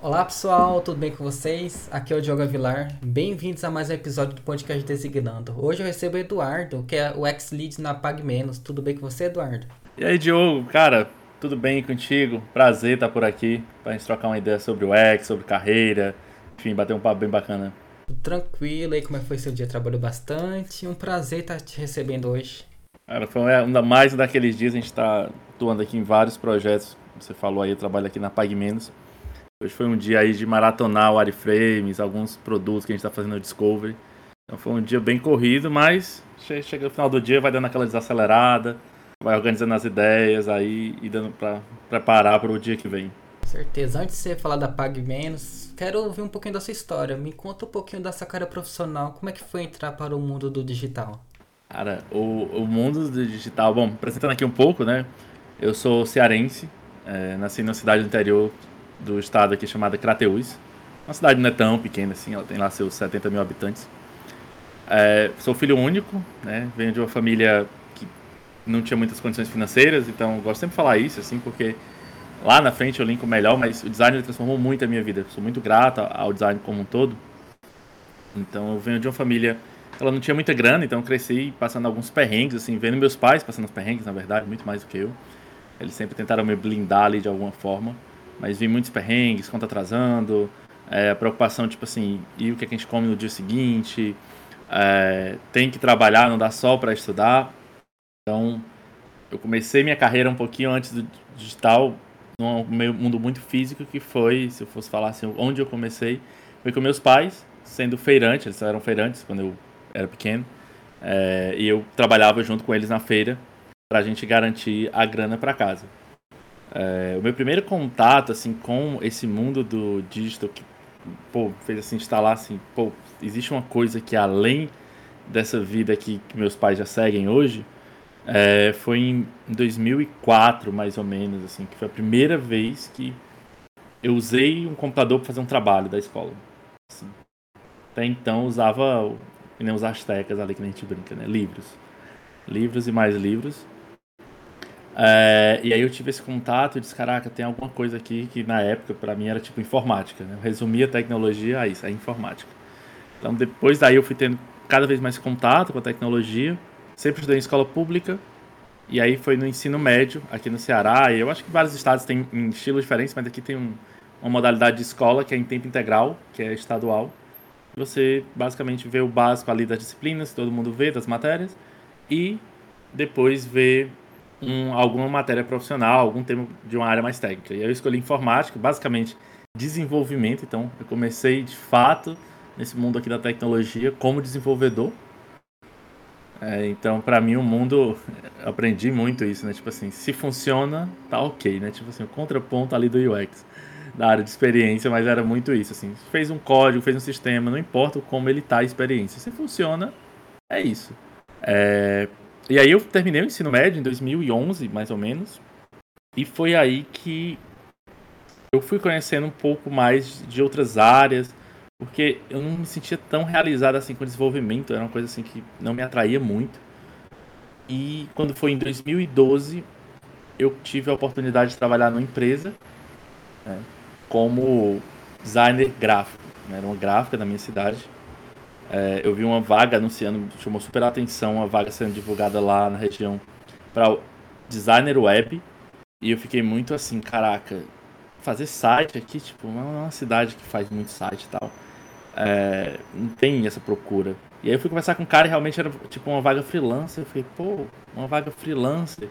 Olá pessoal, tudo bem com vocês? Aqui é o Diogo Avilar. Bem-vindos a mais um episódio do podcast Designando. Hoje eu recebo o Eduardo, que é o ex-lead na Pag Menos. Tudo bem com você, Eduardo? E aí, Diogo, cara, tudo bem contigo? Prazer estar por aqui pra gente trocar uma ideia sobre o ex, sobre carreira, enfim, bater um papo bem bacana. Tranquilo aí, como é que foi seu dia? Trabalhou bastante. Um prazer estar te recebendo hoje. Cara, foi ainda mais daqueles dias, a gente tá atuando aqui em vários projetos. Você falou aí, eu trabalho aqui na Pag Menos. Hoje foi um dia aí de maratonar o wireframes, alguns produtos que a gente está fazendo no Discovery. Então foi um dia bem corrido, mas chega no final do dia, vai dando aquela desacelerada, vai organizando as ideias aí e dando para preparar para o dia que vem. Certeza. Antes de você falar da Pag Menos, quero ouvir um pouquinho da sua história. Me conta um pouquinho da sua carreira profissional. Como é que foi entrar para o mundo do digital? Cara, o, o mundo do digital, bom, apresentando aqui um pouco, né? Eu sou cearense, é, nasci na cidade do interior do estado aqui chamada Crateús. Uma cidade não é tão pequena assim, ela tem lá seus 70 mil habitantes. É, sou filho único, né? Venho de uma família que não tinha muitas condições financeiras, então gosto sempre de falar isso, assim, porque lá na frente eu linko melhor, mas o design transformou muito a minha vida. Sou muito grato ao design como um todo. Então eu venho de uma família, ela não tinha muita grana, então eu cresci passando alguns perrengues, assim, vendo meus pais passando os perrengues, na verdade, muito mais do que eu. Eles sempre tentaram me blindar ali de alguma forma. Mas vi muitos perrengues, conta atrasando, é, preocupação, tipo assim, e o que, é que a gente come no dia seguinte, é, tem que trabalhar, não dá só para estudar. Então, eu comecei minha carreira um pouquinho antes do digital, num mundo muito físico, que foi, se eu fosse falar assim, onde eu comecei, foi com meus pais, sendo feirante, eles eram feirantes quando eu era pequeno, é, e eu trabalhava junto com eles na feira, para a gente garantir a grana para casa. É, o meu primeiro contato assim com esse mundo do digital que pô, fez assim instalar assim, pô, existe uma coisa que além dessa vida que, que meus pais já seguem hoje, é, foi em 2004 mais ou menos assim, que foi a primeira vez que eu usei um computador para fazer um trabalho da escola. Assim. Até então usava nem os astecas ali que a gente brinca, né? Livros. Livros e mais livros. É, e aí eu tive esse contato e disse, caraca, tem alguma coisa aqui que na época para mim era tipo informática. Né? Eu resumia tecnologia a isso, a informática. Então depois daí eu fui tendo cada vez mais contato com a tecnologia. Sempre estudei em escola pública. E aí foi no ensino médio, aqui no Ceará. E eu acho que vários estados têm em estilos diferentes, mas aqui tem um, uma modalidade de escola que é em tempo integral, que é estadual. Você basicamente vê o básico ali das disciplinas, todo mundo vê, das matérias. E depois vê um, alguma matéria profissional, algum tema de uma área mais técnica. E eu escolhi informática, basicamente desenvolvimento. Então, eu comecei de fato nesse mundo aqui da tecnologia como desenvolvedor. É, então, para mim, o mundo, aprendi muito isso, né? Tipo assim, se funciona, tá ok, né? Tipo assim, o contraponto ali do UX, da área de experiência, mas era muito isso, assim. Fez um código, fez um sistema, não importa como ele tá a experiência. Se funciona, é isso. É, e aí eu terminei o ensino médio em 2011, mais ou menos. E foi aí que eu fui conhecendo um pouco mais de outras áreas, porque eu não me sentia tão realizado assim com o desenvolvimento, era uma coisa assim que não me atraía muito. E quando foi em 2012, eu tive a oportunidade de trabalhar numa empresa né, como designer gráfico. Né, era uma gráfica da minha cidade. É, eu vi uma vaga anunciando, chamou super atenção, uma vaga sendo divulgada lá na região para designer web. E eu fiquei muito assim, caraca, fazer site aqui, tipo, não é uma cidade que faz muito site e tal. É, não tem essa procura. E aí eu fui conversar com um cara e realmente era tipo uma vaga freelancer. Eu falei, pô, uma vaga freelancer.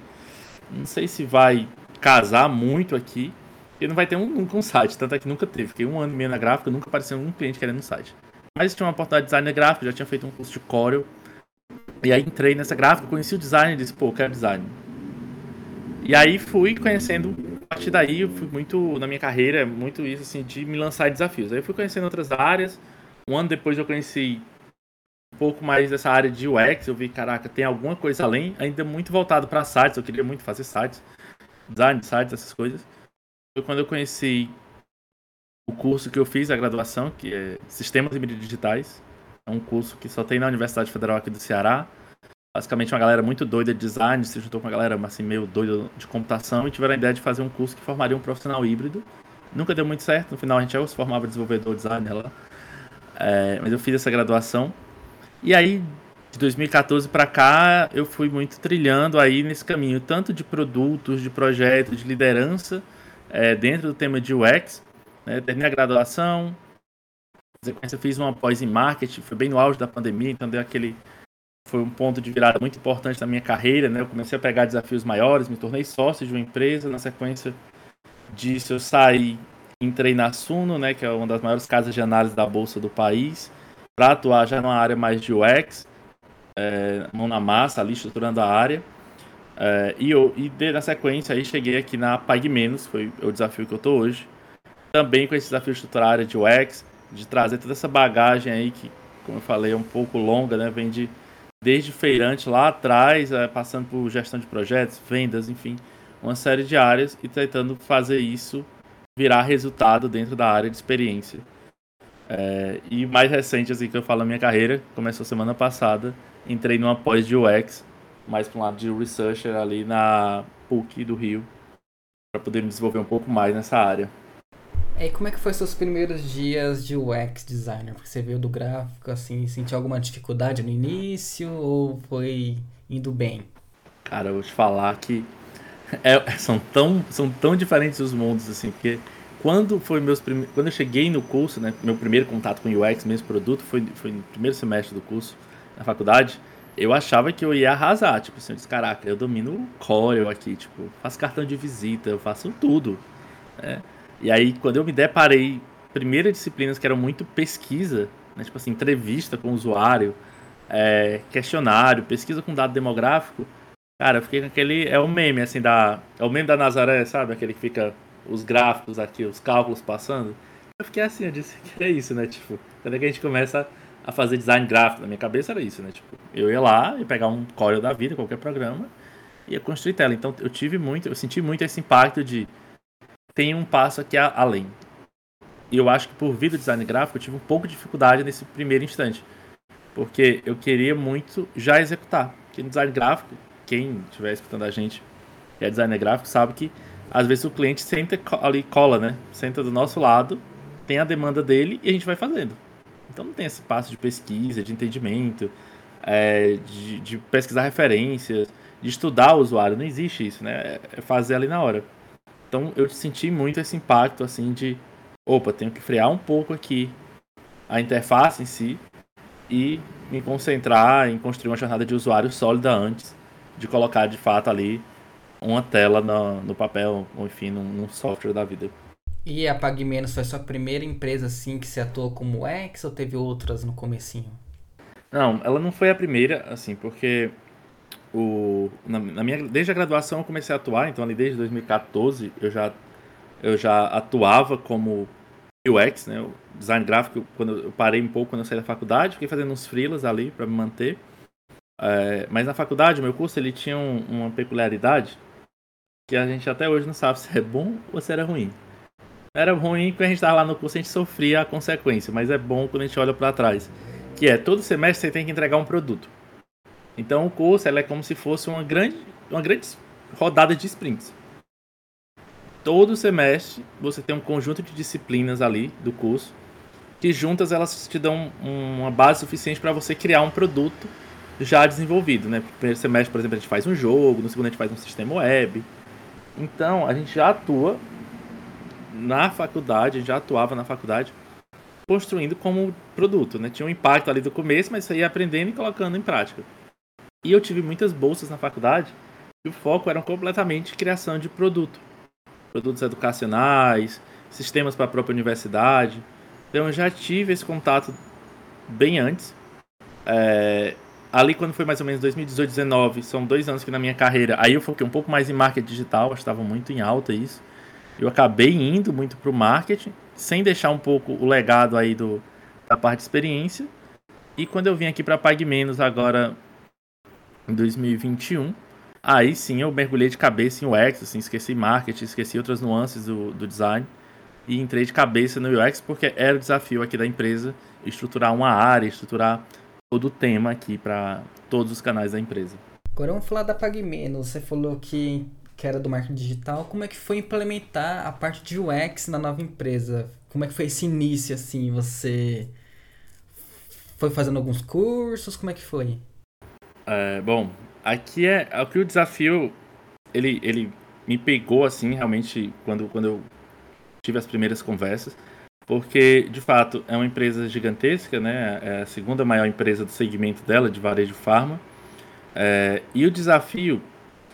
Não sei se vai casar muito aqui. E não vai ter um, nunca um site, tanto é que nunca teve. Fiquei um ano e meio na gráfica, nunca apareceu um cliente querendo um site. Mas tinha uma oportunidade de designer gráfico, já tinha feito um curso de Corel. E aí entrei nessa gráfica, conheci o design e disse, pô, quero design. E aí fui conhecendo, a partir daí eu fui muito, na minha carreira, muito isso assim, de me lançar desafios. Aí fui conhecendo outras áreas. Um ano depois eu conheci um pouco mais dessa área de UX, eu vi, caraca, tem alguma coisa além, ainda muito voltado para sites, eu queria muito fazer sites, design de sites, essas coisas. Foi quando eu conheci o curso que eu fiz, a graduação, que é Sistemas e Mídias Digitais. É um curso que só tem na Universidade Federal aqui do Ceará. Basicamente, uma galera muito doida de design se juntou com uma galera assim, meio doida de computação e tiveram a ideia de fazer um curso que formaria um profissional híbrido Nunca deu muito certo, no final a gente já se formava desenvolvedor designer lá. É, mas eu fiz essa graduação. E aí, de 2014 para cá, eu fui muito trilhando aí nesse caminho, tanto de produtos, de projetos, de liderança, é, dentro do tema de UX. Né? Terminei a graduação, eu fiz uma pós em marketing, foi bem no auge da pandemia, então deu aquele foi um ponto de virada muito importante na minha carreira, né? Eu comecei a pegar desafios maiores, me tornei sócio de uma empresa, na sequência disso eu saí, entrei na Suno, né, que é uma das maiores casas de análise da bolsa do país, para atuar já numa área mais de UX, é, mão na massa, ali estruturando a área. É, e, eu, e de, na sequência aí cheguei aqui na Pag Menos, foi o desafio que eu tô hoje. Também com esse desafio de estruturar a área de UX, de trazer toda essa bagagem aí que, como eu falei, é um pouco longa, né? Vem de desde feirante lá atrás, é, passando por gestão de projetos, vendas, enfim, uma série de áreas e tentando fazer isso virar resultado dentro da área de experiência. É, e mais recente, assim, que eu falo na minha carreira, começou semana passada, entrei numa pós de UX, mais para um lado de researcher ali na PUC do Rio, para poder me desenvolver um pouco mais nessa área. E como é que foi seus primeiros dias de UX designer? Porque você veio do gráfico, assim, sentiu alguma dificuldade no início ou foi indo bem? Cara, eu vou te falar que é, são, tão, são tão diferentes os mundos, assim, porque quando foi meus prime... quando eu cheguei no curso, né, meu primeiro contato com UX, mesmo produto, foi, foi no primeiro semestre do curso na faculdade, eu achava que eu ia arrasar, tipo assim, eu disse, caraca, eu domino o Corel aqui, tipo, faço cartão de visita, eu faço tudo, né? E aí, quando eu me deparei, primeiras disciplinas que eram muito pesquisa, né, tipo assim, entrevista com o usuário, é, questionário, pesquisa com dado demográfico, cara, eu fiquei com aquele. É o meme, assim, da. É o meme da Nazaré, sabe? Aquele que fica os gráficos aqui, os cálculos passando. Eu fiquei assim, eu disse que é isso, né? Tipo, quando é que a gente começa a fazer design gráfico, na minha cabeça era isso, né? Tipo, eu ia lá e pegar um Corel da vida, qualquer programa, e ia construir tela. Então eu tive muito, eu senti muito esse impacto de tem um passo aqui além. E eu acho que por vir do design gráfico eu tive um pouco de dificuldade nesse primeiro instante. Porque eu queria muito já executar. Porque no design gráfico, quem estiver escutando a gente e é designer gráfico sabe que às vezes o cliente senta ali, cola, né? Senta do nosso lado, tem a demanda dele e a gente vai fazendo. Então não tem esse passo de pesquisa, de entendimento, é, de, de pesquisar referências, de estudar o usuário. Não existe isso, né? É fazer ali na hora. Então eu senti muito esse impacto assim de, opa, tenho que frear um pouco aqui a interface em si e me concentrar em construir uma jornada de usuário sólida antes de colocar de fato ali uma tela no, no papel, ou enfim, num, num, software da vida. E a PagMenos foi sua primeira empresa assim que se atuou como X ou teve outras no comecinho? Não, ela não foi a primeira, assim, porque o, na, na, minha, desde a graduação eu comecei a atuar, então ali desde 2014 eu já, eu já atuava como UX, né, o design gráfico, quando eu parei um pouco quando eu saí da faculdade, fiquei fazendo uns freelas ali para me manter. É, mas na faculdade, o meu curso ele tinha um, uma peculiaridade que a gente até hoje não sabe se é bom ou se era ruim. Era ruim porque a gente estava lá no curso a gente sofria a consequência, mas é bom quando a gente olha para trás. Que é, todo semestre você tem que entregar um produto. Então o curso é como se fosse uma grande, uma grande rodada de sprints. Todo semestre você tem um conjunto de disciplinas ali do curso que juntas elas te dão uma base suficiente para você criar um produto já desenvolvido, né? No primeiro semestre, por exemplo, a gente faz um jogo, no segundo a gente faz um sistema web. Então, a gente já atua na faculdade, já atuava na faculdade construindo como produto, né? Tinha um impacto ali do começo, mas você ia aprendendo e colocando em prática. E eu tive muitas bolsas na faculdade e o foco era completamente criação de produto. Produtos educacionais, sistemas para a própria universidade. Então eu já tive esse contato bem antes. É, ali quando foi mais ou menos 2018, 2019, são dois anos que na minha carreira, aí eu foquei um pouco mais em marketing digital, estava muito em alta isso. Eu acabei indo muito para o marketing, sem deixar um pouco o legado aí do, da parte de experiência. E quando eu vim aqui para Pague Menos agora em 2021, aí sim eu mergulhei de cabeça em UX, assim, esqueci marketing, esqueci outras nuances do, do design e entrei de cabeça no UX porque era o desafio aqui da empresa estruturar uma área, estruturar todo o tema aqui para todos os canais da empresa. Agora vamos falar da PagMenos. Você falou que que era do marketing digital, como é que foi implementar a parte de UX na nova empresa? Como é que foi esse início, assim? Você foi fazendo alguns cursos? Como é que foi? É, bom, aqui é, aqui o desafio, ele, ele me pegou, assim, realmente, quando, quando eu tive as primeiras conversas, porque, de fato, é uma empresa gigantesca, né? É a segunda maior empresa do segmento dela, de varejo farma. É, e o desafio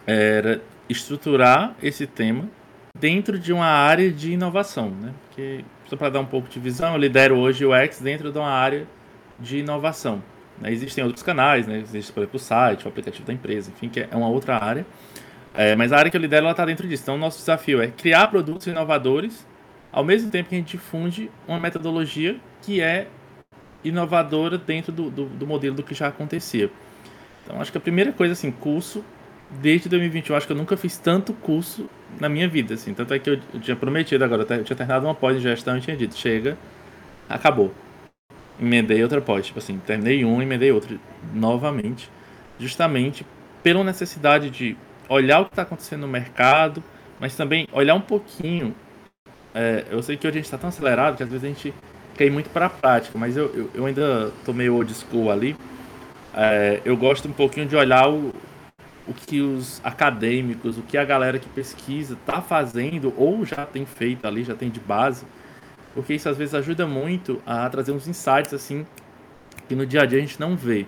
era estruturar esse tema dentro de uma área de inovação, né? Porque, só para dar um pouco de visão, eu lidero hoje o X dentro de uma área de inovação. Né? Existem outros canais, né? Existe, por exemplo, o site, o aplicativo da empresa, enfim, que é uma outra área. É, mas a área que eu lidero, está dentro disso. Então, o nosso desafio é criar produtos inovadores, ao mesmo tempo que a gente difunde uma metodologia que é inovadora dentro do, do, do modelo do que já acontecia. Então, acho que a primeira coisa, assim, curso desde 2021, acho que eu nunca fiz tanto curso na minha vida, assim. Tanto é que eu, eu tinha prometido agora, eu tinha terminado uma pós de gestão e tinha dito, chega, acabou. Emendei outra pós, tipo assim, terminei uma, emendei outra novamente, justamente pela necessidade de olhar o que está acontecendo no mercado, mas também olhar um pouquinho. É, eu sei que hoje a gente está tão acelerado que às vezes a gente quer ir muito para a prática, mas eu, eu, eu ainda tô meio old school ali. É, eu gosto um pouquinho de olhar o, o que os acadêmicos, o que a galera que pesquisa está fazendo ou já tem feito ali, já tem de base, porque isso às vezes ajuda muito a trazer uns insights assim que no dia a dia a gente não vê.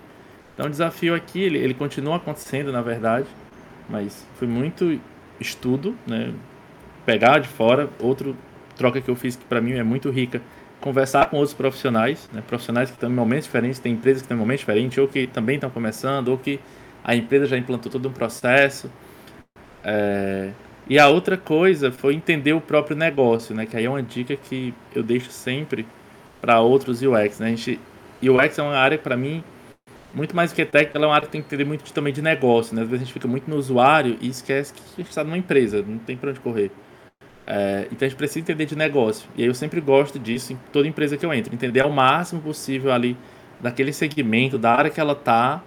Então o desafio aqui, ele, ele continua acontecendo na verdade, mas foi muito estudo, né? Pegar de fora, outro troca que eu fiz que para mim é muito rica, conversar com outros profissionais, né? profissionais que estão em momentos diferentes, tem empresas que estão em momentos diferentes, ou que também estão começando, ou que a empresa já implantou todo um processo. É... E a outra coisa foi entender o próprio negócio, né? Que aí é uma dica que eu deixo sempre para outros UX, né? A gente, UX é uma área para mim muito mais do que técnica, ela é uma área que tem que entender muito também de negócio, né? Às vezes a gente fica muito no usuário e esquece que a gente está numa empresa, não tem para onde correr. É, então a gente precisa entender de negócio. E aí eu sempre gosto disso em toda empresa que eu entro, entender ao máximo possível ali daquele segmento, da área que ela está,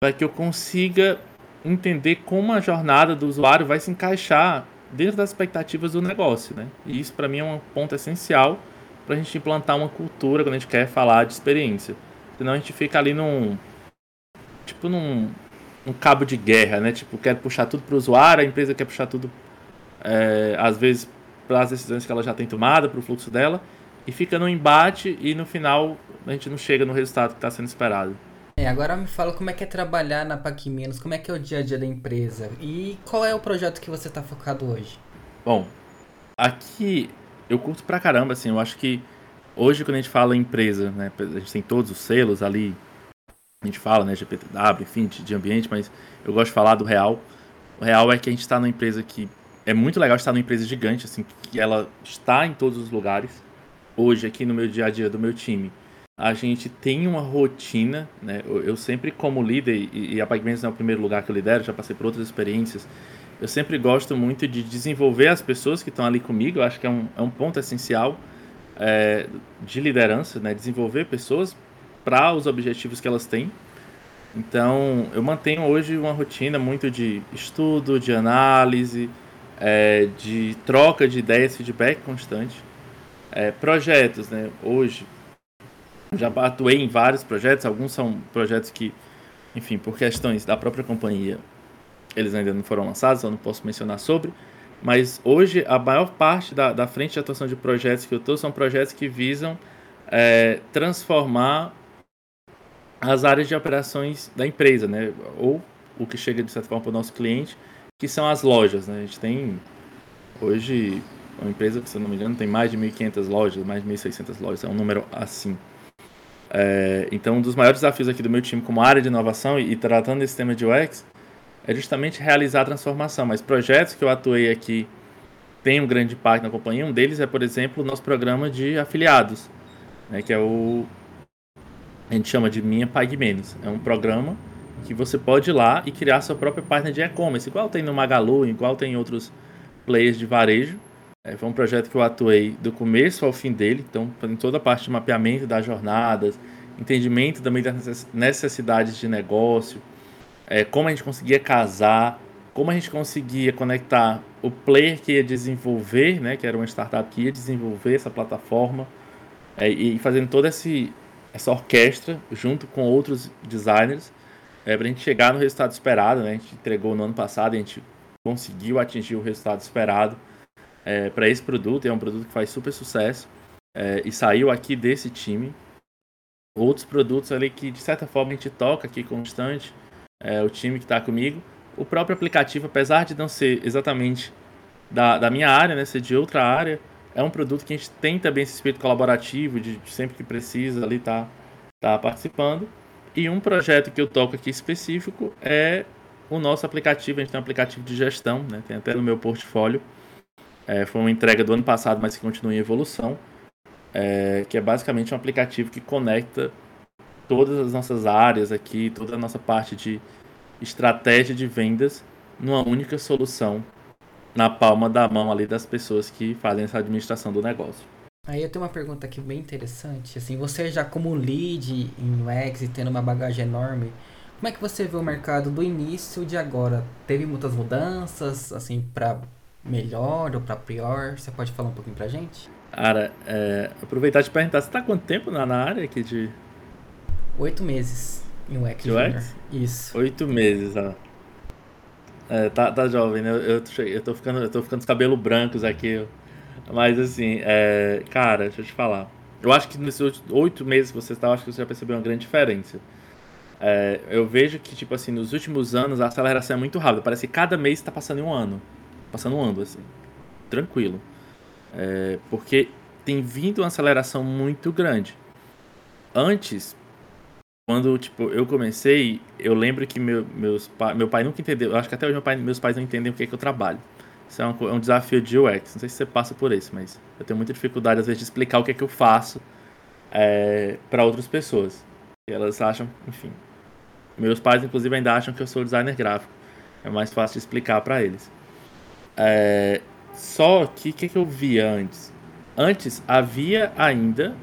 para que eu consiga entender como a jornada do usuário vai se encaixar dentro das expectativas do negócio, né? E isso para mim é um ponto essencial para a gente implantar uma cultura quando a gente quer falar de experiência. Senão a gente fica ali num tipo num, num cabo de guerra, né? Tipo, quer puxar tudo para o usuário, a empresa quer puxar tudo é, às vezes para as decisões que ela já tem tomada, para o fluxo dela, e fica no embate e no final a gente não chega no resultado que está sendo esperado. É, agora me fala como é que é trabalhar na PAC Menos, como é que é o dia a dia da empresa e qual é o projeto que você está focado hoje? Bom, aqui eu curto pra caramba, assim, eu acho que hoje quando a gente fala em empresa, né, a gente tem todos os selos ali, a gente fala, né, GPTW, enfim, de, de ambiente, mas eu gosto de falar do real. O real é que a gente está numa empresa que é muito legal estar numa empresa gigante, assim, que ela está em todos os lugares. Hoje, aqui no meu dia a dia do meu time, a gente tem uma rotina, né? Eu, sempre, como líder, e, a não é o primeiro lugar que eu lidero, já passei por outras experiências, eu sempre gosto muito de desenvolver as pessoas que estão ali comigo, eu acho que é um, é um ponto essencial é, de liderança, né? Desenvolver pessoas para os objetivos que elas têm. Então, eu mantenho hoje uma rotina muito de estudo, de análise, é, de troca de ideias, feedback constante. É, projetos, né? Hoje, já atuei em vários projetos, alguns são projetos que, enfim, por questões da própria companhia, eles ainda não foram lançados, eu não posso mencionar sobre. Mas hoje, a maior parte da, da frente de atuação de projetos que eu estou são projetos que visam é, transformar as áreas de operações da empresa, né? Ou o que chega de certa forma para o nosso cliente, que são as lojas, né? A gente tem hoje uma empresa que, se eu não me engano, tem mais de 1.500 lojas, mais de 1.600 lojas, é um número assim. É, então, um dos maiores desafios aqui do meu time como área de inovação e, e tratando esse tema de UX é justamente realizar a transformação. Mas projetos que eu atuei aqui têm um grande impacto na companhia. Um deles é, por exemplo, o nosso programa de afiliados, né, que é o a gente chama de Minha Pague Menos. É um programa que você pode ir lá e criar sua própria página de e-commerce, igual tem no Magalu, igual tem em outros players de varejo. É, foi um projeto que eu atuei do começo ao fim dele, então fazendo toda a parte de mapeamento das jornadas, entendimento também das necessidades de negócio, é, como a gente conseguia casar como a gente conseguia conectar o player que ia desenvolver, né, que era uma startup que ia desenvolver essa plataforma, é, e fazendo toda esse, essa orquestra junto com outros designers, é, para a gente chegar no resultado esperado. Né, a gente entregou no ano passado, a gente conseguiu atingir o resultado esperado é, para esse produto. É um produto que faz super sucesso é, e saiu aqui desse time. Outros produtos ali que de certa forma a gente toca aqui constante, é, o time que está comigo o próprio aplicativo, apesar de não ser exatamente da, da minha área, né, ser de outra área, é um produto que a gente tem também esse espírito colaborativo, de sempre que precisa ali tá, tá participando. E um projeto que eu toco aqui específico é o nosso aplicativo. A gente tem um aplicativo de gestão, né, tem até no meu portfólio. É, foi uma entrega do ano passado, mas que continua em evolução. É, que é basicamente um aplicativo que conecta todas as nossas áreas aqui, toda a nossa parte de estratégia de vendas numa única solução na palma da mão ali das pessoas que fazem essa administração do negócio. Aí eu tenho uma pergunta aqui bem interessante. Assim, você já como lead em UX e tendo uma bagagem enorme, como é que você vê o mercado do início de agora? Teve muitas mudanças, assim, para melhor ou para pior? Você pode falar um pouquinho pra gente? Cara, é, aproveitar de perguntar, você tá quanto tempo na, na área aqui de... Oito meses. Em UX UX? Isso. Oito meses, ó. É, tá, tá jovem, né? Eu, eu, eu, tô ficando, eu tô ficando os cabelos brancos aqui. Mas assim, é, cara, deixa eu te falar. Eu acho que nesses oito meses que você está, acho que você já percebeu uma grande diferença. É, eu vejo que, tipo assim, nos últimos anos a aceleração é muito rápida. Parece que cada mês está passando em um ano. Passando um assim. Tranquilo. É, porque tem vindo uma aceleração muito grande. Antes, quando, tipo, eu comecei, eu lembro que meu, meus meu pai nunca entendeu. Eu acho que até hoje meu pai, meus pais não entendem o que é que eu trabalho. Isso é um, é um desafio de UX. Não sei se você passa por isso, mas eu tenho muita dificuldade, às vezes, de explicar o que é que eu faço é, para outras pessoas. E elas acham, enfim. Meus pais, inclusive, ainda acham que eu sou designer gráfico. É mais fácil de explicar para eles. É, só que o que, que eu via antes? Antes havia ainda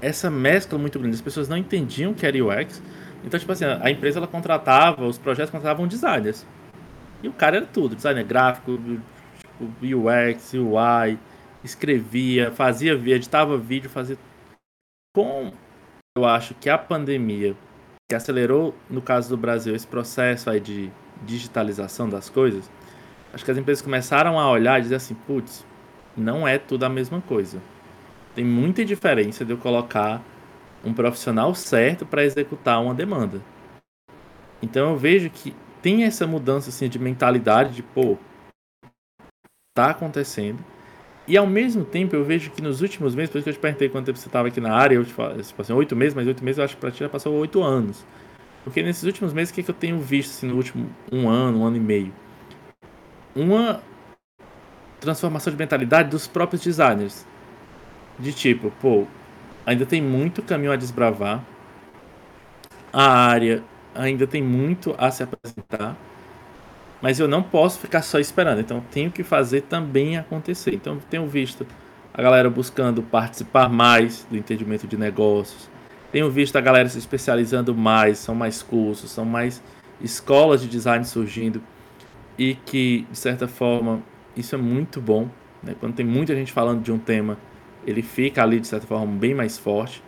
essa mescla muito grande. As pessoas não entendiam o que era UX. Então, tipo assim, a empresa ela contratava, os projetos contratavam designers. E o cara era tudo, designer gráfico, tipo, UX, UI, escrevia, fazia editava vídeo, fazia. Com, eu acho que a pandemia, que acelerou, no caso do Brasil, esse processo aí de digitalização das coisas, acho que as empresas começaram a olhar e dizer assim, putz, não é tudo a mesma coisa tem muita diferença de eu colocar um profissional certo para executar uma demanda. Então eu vejo que tem essa mudança assim de mentalidade de pô, tá acontecendo. E ao mesmo tempo eu vejo que nos últimos meses, por isso que eu te perguntei quanto tempo você estava aqui na área, eu te falo, tipo assim, oito meses, mas oito meses eu acho que para ti já passou oito anos. Porque nesses últimos meses, o que, é que eu tenho visto assim, no último um ano, um ano e meio? Uma transformação de mentalidade dos próprios designers de tipo, pô, ainda tem muito caminho a desbravar. A área ainda tem muito a se apresentar. Mas eu não posso ficar só esperando. Então tenho que fazer também acontecer. Então tenho visto a galera buscando participar mais do entendimento de negócios. Tenho visto a galera se especializando mais, são mais cursos, são mais escolas de design surgindo e que de certa forma isso é muito bom, né? Quando tem muita gente falando de um tema, ele fica ali de certa forma bem mais forte.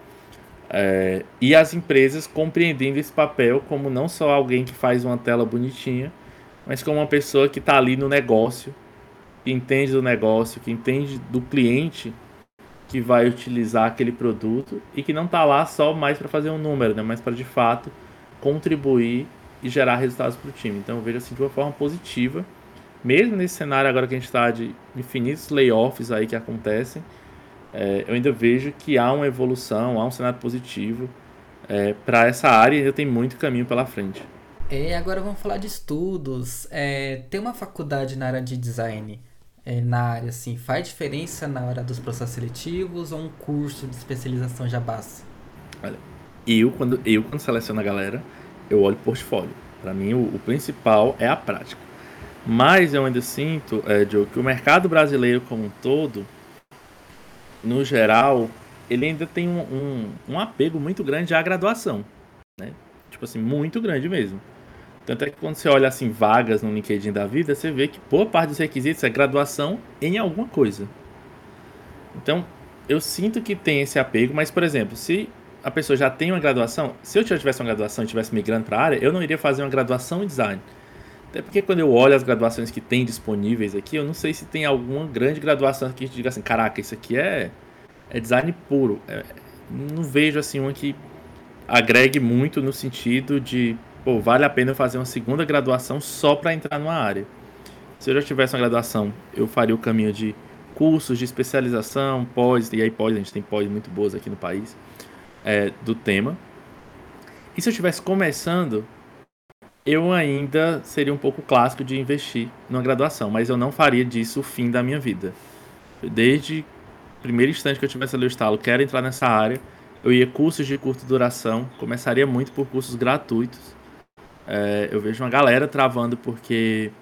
É, e as empresas compreendendo esse papel como não só alguém que faz uma tela bonitinha, mas como uma pessoa que está ali no negócio, que entende do negócio, que entende do cliente que vai utilizar aquele produto e que não está lá só mais para fazer um número, né, mas para de fato contribuir e gerar resultados para o time. Então eu vejo assim de uma forma positiva, mesmo nesse cenário agora que a gente está de infinitos layoffs aí que acontecem é, eu ainda vejo que há uma evolução, há um cenário positivo é, para essa área e ainda tem muito caminho pela frente. E agora vamos falar de estudos. É, tem uma faculdade na área de design, é, na área assim, faz diferença na hora dos processos seletivos ou um curso de especialização já basta? Olha, eu quando, eu quando seleciono a galera, eu olho o portfólio. Para mim, o, o, principal é a prática. Mas eu ainda sinto, é, Joe, que o mercado brasileiro como um todo no geral, ele ainda tem um, um, um apego muito grande à graduação, né? Tipo assim, muito grande mesmo. Tanto é que quando você olha assim vagas no LinkedIn da vida, você vê que boa parte dos requisitos é graduação em alguma coisa. Então, eu sinto que tem esse apego, mas por exemplo, se a pessoa já tem uma graduação, se eu tivesse uma graduação e estivesse migrando para a área, eu não iria fazer uma graduação em design. Até porque quando eu olho as graduações que tem disponíveis aqui, eu não sei se tem alguma grande graduação que diga assim, caraca, isso aqui é, é design puro. É, não vejo assim uma que agregue muito no sentido de, pô, vale a pena fazer uma segunda graduação só para entrar numa área. Se eu já tivesse uma graduação, eu faria o caminho de cursos de especialização, pós, e aí pós, a gente tem pós muito boas aqui no país, é, do tema. E se eu estivesse começando, eu ainda seria um pouco clássico de investir numa graduação, mas eu não faria disso o fim da minha vida. Desde o primeiro instante que eu tivesse ali o estalo, quero entrar nessa área, eu ia cursos de curta duração, começaria muito por cursos gratuitos. É, eu vejo uma galera travando porque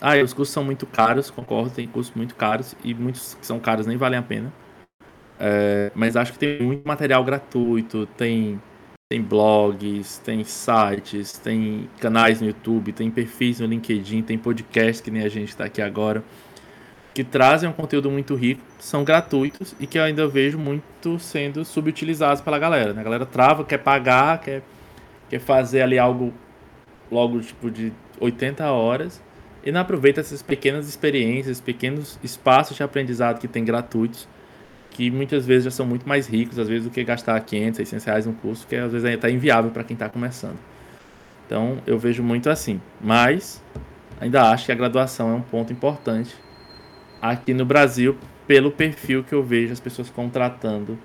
ah, os cursos são muito caros, concordo, tem cursos muito caros e muitos que são caros nem valem a pena. É, mas acho que tem muito material gratuito, tem, tem blogs, tem sites, tem canais no YouTube, tem perfis no LinkedIn, tem podcasts que nem a gente está aqui agora, que trazem um conteúdo muito rico, são gratuitos e que eu ainda vejo muito sendo subutilizados pela galera. Né? A galera trava, quer pagar, quer, quer fazer ali algo logo tipo de 80 horas e não aproveita essas pequenas experiências, pequenos espaços de aprendizado que tem gratuitos, que muitas vezes já são muito mais ricos, às vezes, do que gastar 500, 600 reais num curso, que às vezes ainda está inviável para quem está começando. Então, eu vejo muito assim. Mas, ainda acho que a graduação é um ponto importante aqui no Brasil, pelo perfil que eu vejo as pessoas contratando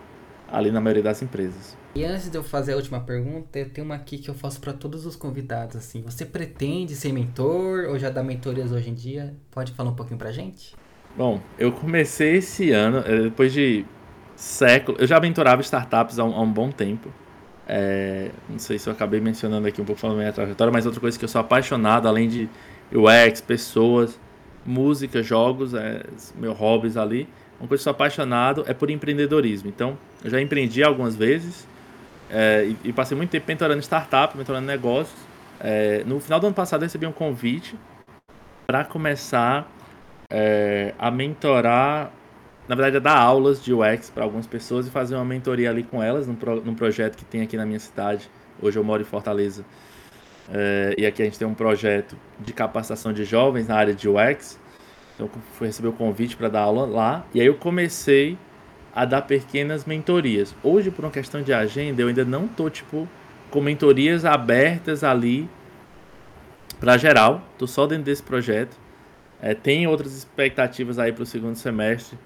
ali na maioria das empresas. E antes de eu fazer a última pergunta, eu tenho uma aqui que eu faço para todos os convidados, assim. Você pretende ser mentor ou já dá mentorias hoje em dia? Pode falar um pouquinho pra gente? Bom, eu comecei esse ano, eh, depois de século, eu já mentorava startups há um, há um bom tempo. É, não sei se eu acabei mencionando aqui um pouco falando minha trajetória, mas outra coisa que eu sou apaixonado, além de UX, pessoas, música, jogos, é, meus hobbies ali, uma coisa que eu sou apaixonado é por empreendedorismo. Então, eu já empreendi algumas vezes, é, e, e, passei muito tempo mentorando startup, mentorando negócios. No final do ano passado eu recebi um convite para começar é, a mentorar, na verdade, a dar aulas de UX para algumas pessoas e fazer uma mentoria ali com elas num, pro, num projeto que tem aqui na minha cidade. Hoje eu moro em Fortaleza. É, e aqui a gente tem um projeto de capacitação de jovens na área de UX. Então eu fui receber o convite para dar aula lá. E aí eu comecei a dar pequenas mentorias. Hoje, por uma questão de agenda, eu ainda não tô tipo com mentorias abertas ali para geral. Tô só dentro desse projeto. É, tem outras expectativas aí para o segundo semestre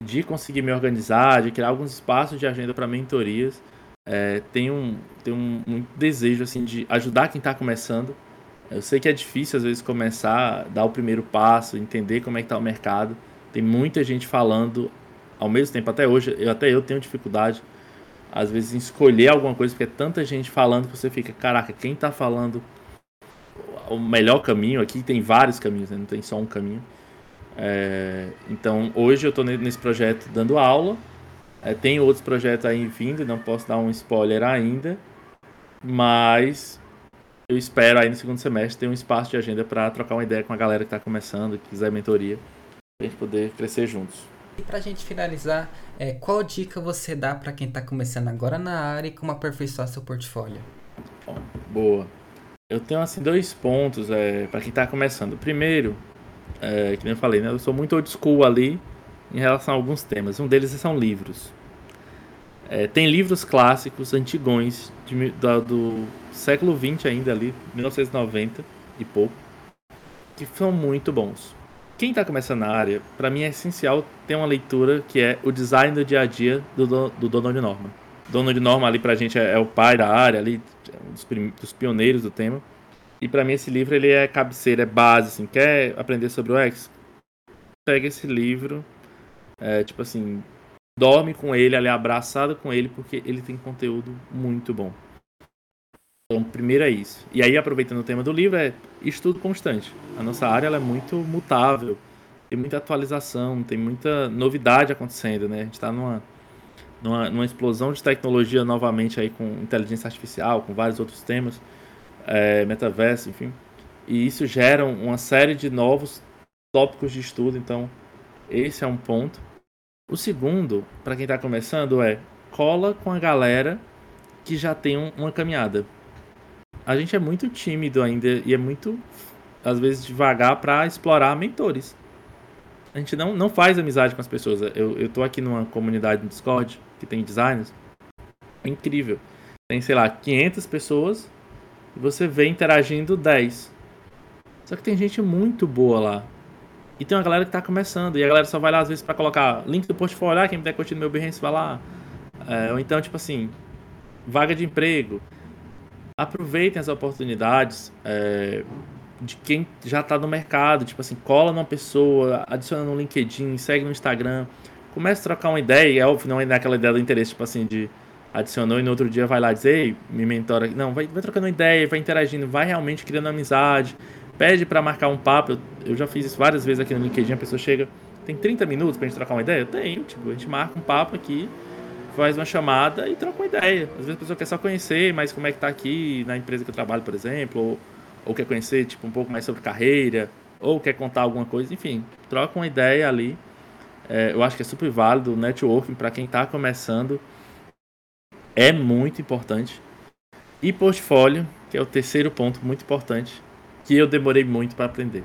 de conseguir me organizar, de criar alguns espaços de agenda para mentorias. É, tem um, tem um, um, desejo assim de ajudar quem está começando. Eu sei que é difícil às vezes começar, dar o primeiro passo, entender como é que está o mercado. Tem muita gente falando ao mesmo tempo, até hoje, eu, até eu tenho dificuldade, às vezes, em escolher alguma coisa, porque é tanta gente falando que você fica, caraca, quem tá falando o melhor caminho? Aqui tem vários caminhos, né? não tem só um caminho. É, então, hoje eu estou nesse projeto dando aula, é, tem outros projetos aí vindo, não posso dar um spoiler ainda, mas eu espero aí no segundo semestre ter um espaço de agenda para trocar uma ideia com a galera que está começando, que quiser mentoria, para a gente poder crescer juntos. E pra gente finalizar, é, qual dica você dá para quem tá começando agora na área e como aperfeiçoar seu portfólio? Bom, boa. Eu tenho assim dois pontos é, para quem tá começando. Primeiro, é, que nem eu falei, né? Eu sou muito old school ali em relação a alguns temas. Um deles são livros. É, tem livros clássicos, antigões, de, do, do século XX ainda ali, 1990 e pouco, que são muito bons quem está começando na área, para mim é essencial ter uma leitura que é o design do dia a dia do, do Donald Norman. Donald Norman ali para a gente é, é, o pai da área, ali, um dos, dos pioneiros do tema. E para mim esse livro ele é cabeceira, é base, assim, quer aprender sobre o X? Pega esse livro, é, tipo assim, dorme com ele, ali abraçado com ele, porque ele tem conteúdo muito bom. Então, primeiro é isso. E aí, aproveitando o tema do livro, é estudo constante. A nossa área ela é muito mutável, tem muita atualização, tem muita novidade acontecendo, né? A gente está numa, numa, numa, explosão de tecnologia novamente aí com inteligência artificial, com vários outros temas. é, metaverso, enfim. E isso gera uma série de novos tópicos de estudo, então esse é um ponto. O segundo, para quem está começando, é cola com a galera que já tem um, uma caminhada. A gente é muito tímido ainda e é muito, às vezes, devagar para explorar mentores. A gente não, não faz amizade com as pessoas. Eu, eu tô aqui numa comunidade no Discord que tem designers. É incrível. Tem, sei lá, 500 pessoas e você vê interagindo 10. Só que tem gente muito boa lá. E tem uma galera que tá começando. E a galera só vai lá às vezes para colocar link do portfólio. Ah, quem puder curtir meu Behance, vai lá. É, ou então, tipo assim, vaga de emprego. Aproveitem as oportunidades é, de quem já está no mercado. Tipo assim, cola numa pessoa, adiciona no LinkedIn, segue no Instagram. Comece a trocar uma ideia. É óbvio, não é naquela ideia do interesse, tipo assim, de adicionou e no outro dia vai lá dizer, ei, me mentora. Não, vai, vai trocando ideia, vai interagindo, vai realmente criando amizade. Pede para marcar um papo. Eu, eu, já fiz isso várias vezes aqui no LinkedIn. A pessoa chega, tem 30 minutos pra gente trocar uma ideia? Eu tenho, tipo, a gente marca um papo aqui faz uma chamada e troca uma ideia. Às vezes a pessoa quer só conhecer, mas como é que tá aqui na empresa que eu trabalho, por exemplo, ou, ou quer conhecer tipo um pouco mais sobre carreira, ou quer contar alguma coisa, enfim, troca uma ideia ali. É, eu acho que é super válido o networking para quem está começando. É muito importante. E portfólio, que é o terceiro ponto muito importante, que eu demorei muito para aprender.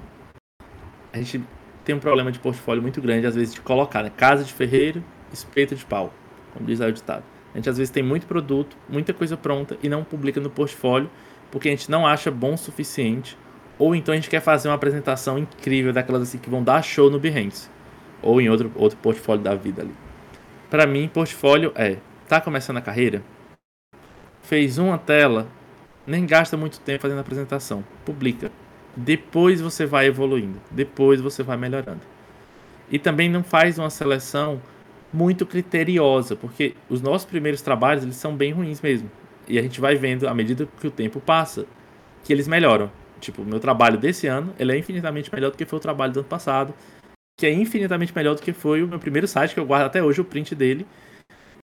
A gente tem um problema de portfólio muito grande, às vezes, de colocar né? casa de ferreiro, espeto de pau como diz o ditado. A gente às vezes tem muito produto, muita coisa pronta e não publica no portfólio porque a gente não acha bom o suficiente. Ou então a gente quer fazer uma apresentação incrível daquelas assim que vão dar show no Behance. Ou em outro, outro portfólio da vida ali. Para mim, portfólio é, tá começando a carreira? Fez uma tela, nem gasta muito tempo fazendo apresentação. Publica. Depois você vai evoluindo. Depois você vai melhorando. E também não faz uma seleção muito criteriosa, porque os nossos primeiros trabalhos eles são bem ruins mesmo. E a gente vai vendo à medida que o tempo passa que eles melhoram. Tipo, o meu trabalho desse ano, ele é infinitamente melhor do que foi o trabalho do ano passado, que é infinitamente melhor do que foi o meu primeiro site que eu guardo até hoje o print dele,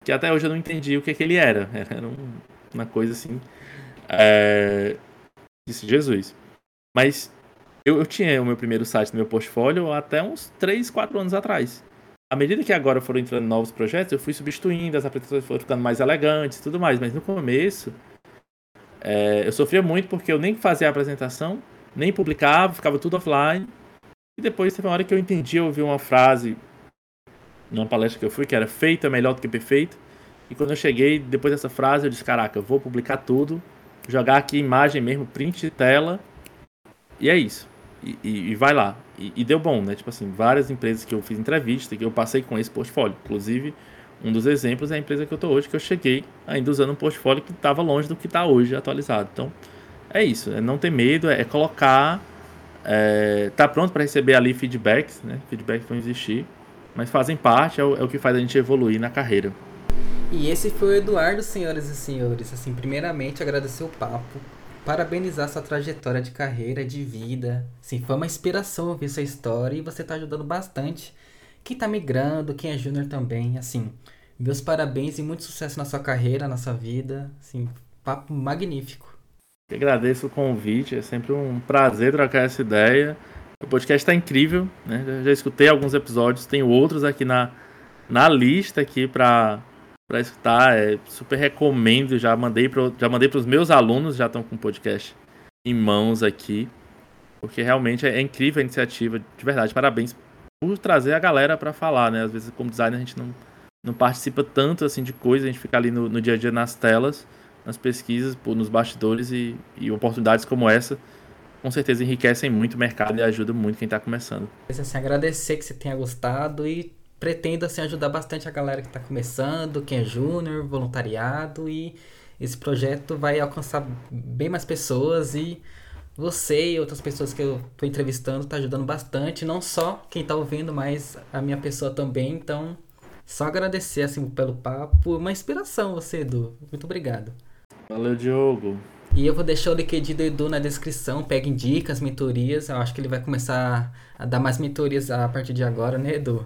que até hoje eu não entendi o que, é que ele era. Era um, uma coisa assim, é... disse Jesus. Mas eu, eu tinha o meu primeiro site no meu portfólio até uns 3, 4 anos atrás à medida que agora foram entrando novos projetos, eu fui substituindo, as apresentações foram ficando mais elegantes e tudo mais. Mas no começo, é, eu sofria muito porque eu nem fazia a apresentação, nem publicava, ficava tudo offline. E depois teve uma hora que eu entendi, eu ouvi uma frase numa palestra que eu fui, que era feito é melhor do que perfeito. E quando eu cheguei, depois dessa frase, eu disse, caraca, eu vou publicar tudo, jogar aqui imagem mesmo, print de tela, e é isso. E, e, e vai lá. E, e, deu bom, né? Tipo assim, várias empresas que eu fiz entrevista, que eu passei com esse portfólio. Inclusive, um dos exemplos é a empresa que eu tô hoje, que eu cheguei ainda usando um portfólio que estava longe do que está hoje atualizado. Então, é isso. É não ter medo, é, é colocar. É, tá pronto para receber ali feedbacks, né? Feedbacks vão existir, mas fazem parte, é o, é o que faz a gente evoluir na carreira. E esse foi o Eduardo, senhoras e senhores. Assim, primeiramente agradecer o papo parabenizar sua trajetória de carreira, de vida. Sim, foi uma inspiração ouvir sua história e você está ajudando bastante. Quem está migrando, quem é júnior também, assim, meus parabéns e muito sucesso na sua carreira, na sua vida. Assim, papo magnífico. Eu agradeço o convite, é sempre um prazer trocar essa ideia. O podcast está incrível, né? Já escutei alguns episódios, tem outros aqui na, na lista aqui para para escutar. É, super recomendo. Já mandei para já mandei os meus alunos, já estão com o podcast em mãos aqui. Porque realmente é, é, incrível a iniciativa, de verdade. Parabéns por trazer a galera para falar, né? Às vezes, como designer, a gente não, não participa tanto assim de coisa, a gente fica ali no, no dia a dia nas telas, nas pesquisas, nos bastidores e, e oportunidades como essa com certeza enriquecem muito o mercado e ajudam muito quem está começando. Assim, agradecer que você tenha gostado e pretendo assim, ajudar bastante a galera que está começando, quem é júnior, voluntariado e esse projeto vai alcançar bem mais pessoas e você e outras pessoas que eu estou entrevistando está ajudando bastante, não só quem está ouvindo, mas a minha pessoa também. Então, só agradecer assim pelo papo, uma inspiração você, Edu. Muito obrigado. Valeu, Diogo. E eu vou deixar o LinkedIn do Edu na descrição. Peguem dicas, mentorias. Eu acho que ele vai começar a dar mais mentorias a partir de agora, né, Edu?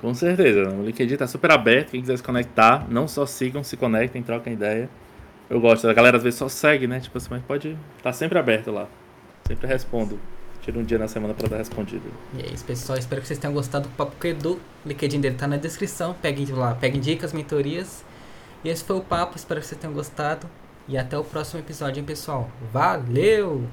Com certeza. O LinkedIn está super aberto. Quem quiser se conectar, não só sigam, se conectem, troquem ideia. eu gosto. A galera às vezes só segue, né? Tipo assim, mas pode tá sempre aberto lá. Sempre respondo. Tiro um dia na semana para dar respondido. E é isso, pessoal. Espero que vocês tenham gostado do Papo com Edu. O LinkedIn dele tá na descrição. Peguem lá, peguem dicas, mentorias. E esse foi o papo. Espero que vocês tenham gostado. E até o próximo episódio, hein, pessoal. Valeu!